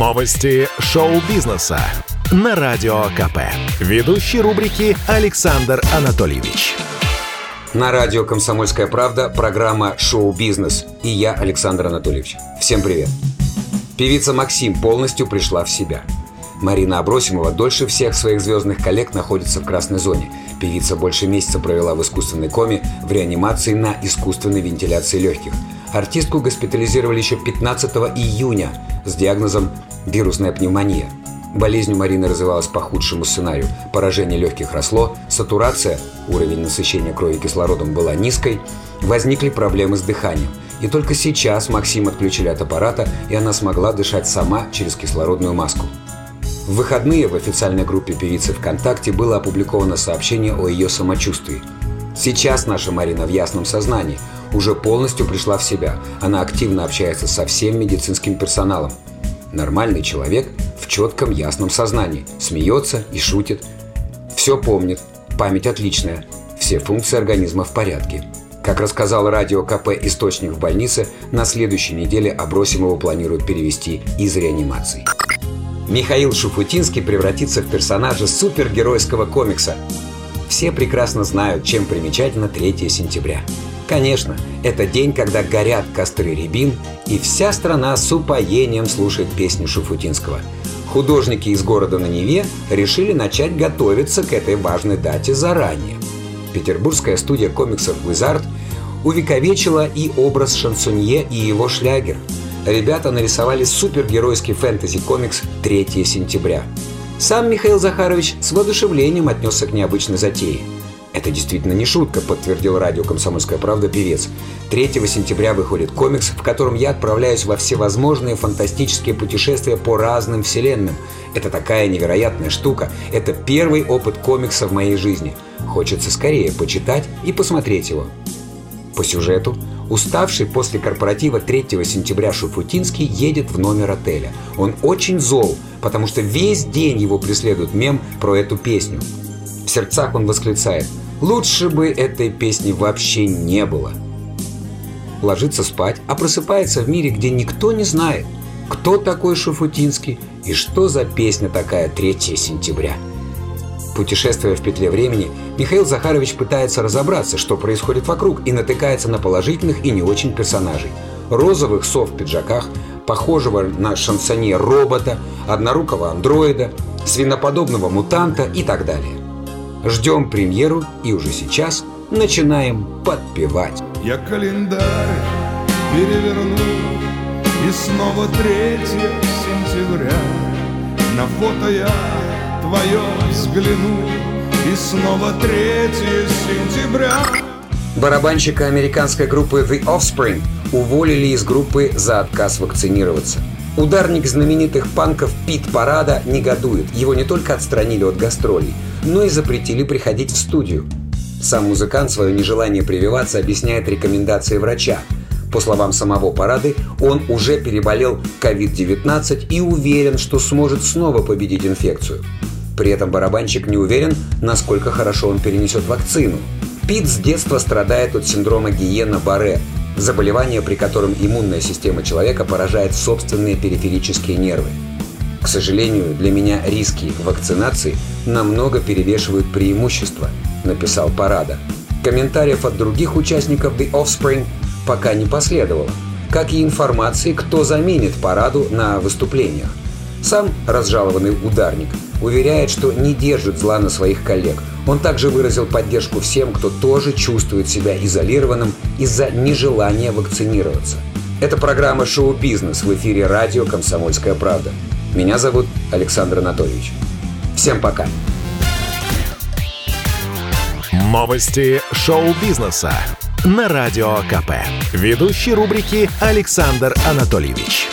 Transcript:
Новости шоу-бизнеса на Радио КП. Ведущий рубрики Александр Анатольевич. На радио «Комсомольская правда» программа «Шоу-бизнес» и я, Александр Анатольевич. Всем привет. Певица Максим полностью пришла в себя. Марина Абросимова дольше всех своих звездных коллег находится в красной зоне. Певица больше месяца провела в искусственной коме в реанимации на искусственной вентиляции легких. Артистку госпитализировали еще 15 июня с диагнозом вирусная пневмония. Болезнь у Марины развивалась по худшему сценарию. Поражение легких росло, сатурация, уровень насыщения крови кислородом была низкой, возникли проблемы с дыханием. И только сейчас Максим отключили от аппарата, и она смогла дышать сама через кислородную маску. В выходные в официальной группе певицы ВКонтакте было опубликовано сообщение о ее самочувствии. Сейчас наша Марина в ясном сознании, уже полностью пришла в себя. Она активно общается со всем медицинским персоналом. Нормальный человек в четком ясном сознании, смеется и шутит. Все помнит, память отличная, все функции организма в порядке. Как рассказал радио КП «Источник в больнице», на следующей неделе Абросимова планируют перевести из реанимации. Михаил Шуфутинский превратится в персонажа супергеройского комикса. Все прекрасно знают, чем примечательно 3 сентября. Конечно, это день, когда горят костры рябин, и вся страна с упоением слушает песню Шуфутинского. Художники из города на Неве решили начать готовиться к этой важной дате заранее. Петербургская студия комиксов Wizard увековечила и образ шансонье, и его шлягер – ребята нарисовали супергеройский фэнтези-комикс «3 сентября». Сам Михаил Захарович с воодушевлением отнесся к необычной затее. Это действительно не шутка, подтвердил радио «Комсомольская правда» певец. 3 сентября выходит комикс, в котором я отправляюсь во всевозможные фантастические путешествия по разным вселенным. Это такая невероятная штука. Это первый опыт комикса в моей жизни. Хочется скорее почитать и посмотреть его. По сюжету Уставший после корпоратива 3 сентября Шуфутинский едет в номер отеля. Он очень зол, потому что весь день его преследует мем про эту песню. В сердцах он восклицает «Лучше бы этой песни вообще не было». Ложится спать, а просыпается в мире, где никто не знает, кто такой Шуфутинский и что за песня такая 3 сентября. Путешествуя в петле времени, Михаил Захарович пытается разобраться, что происходит вокруг, и натыкается на положительных и не очень персонажей. Розовых сов в пиджаках, похожего на шансонье робота, однорукого андроида, свиноподобного мутанта и так далее. Ждем премьеру и уже сейчас начинаем подпевать. Я календарь переверну И снова 3 сентября На фото я твое взгляну И снова 3 сентября Барабанщика американской группы The Offspring уволили из группы за отказ вакцинироваться. Ударник знаменитых панков Пит Парада негодует. Его не только отстранили от гастролей, но и запретили приходить в студию. Сам музыкант свое нежелание прививаться объясняет рекомендацией врача. По словам самого Парады, он уже переболел COVID-19 и уверен, что сможет снова победить инфекцию. При этом барабанщик не уверен, насколько хорошо он перенесет вакцину. Пит с детства страдает от синдрома Гиена-Барре, заболевание, при котором иммунная система человека поражает собственные периферические нервы. К сожалению, для меня риски вакцинации намного перевешивают преимущества, написал Парада. Комментариев от других участников The Offspring пока не последовало, как и информации, кто заменит Параду на выступлениях. Сам разжалованный ударник – уверяет, что не держит зла на своих коллег. Он также выразил поддержку всем, кто тоже чувствует себя изолированным из-за нежелания вакцинироваться. Это программа «Шоу-бизнес» в эфире радио «Комсомольская правда». Меня зовут Александр Анатольевич. Всем пока. Новости шоу-бизнеса на Радио КП. Ведущий рубрики Александр Анатольевич.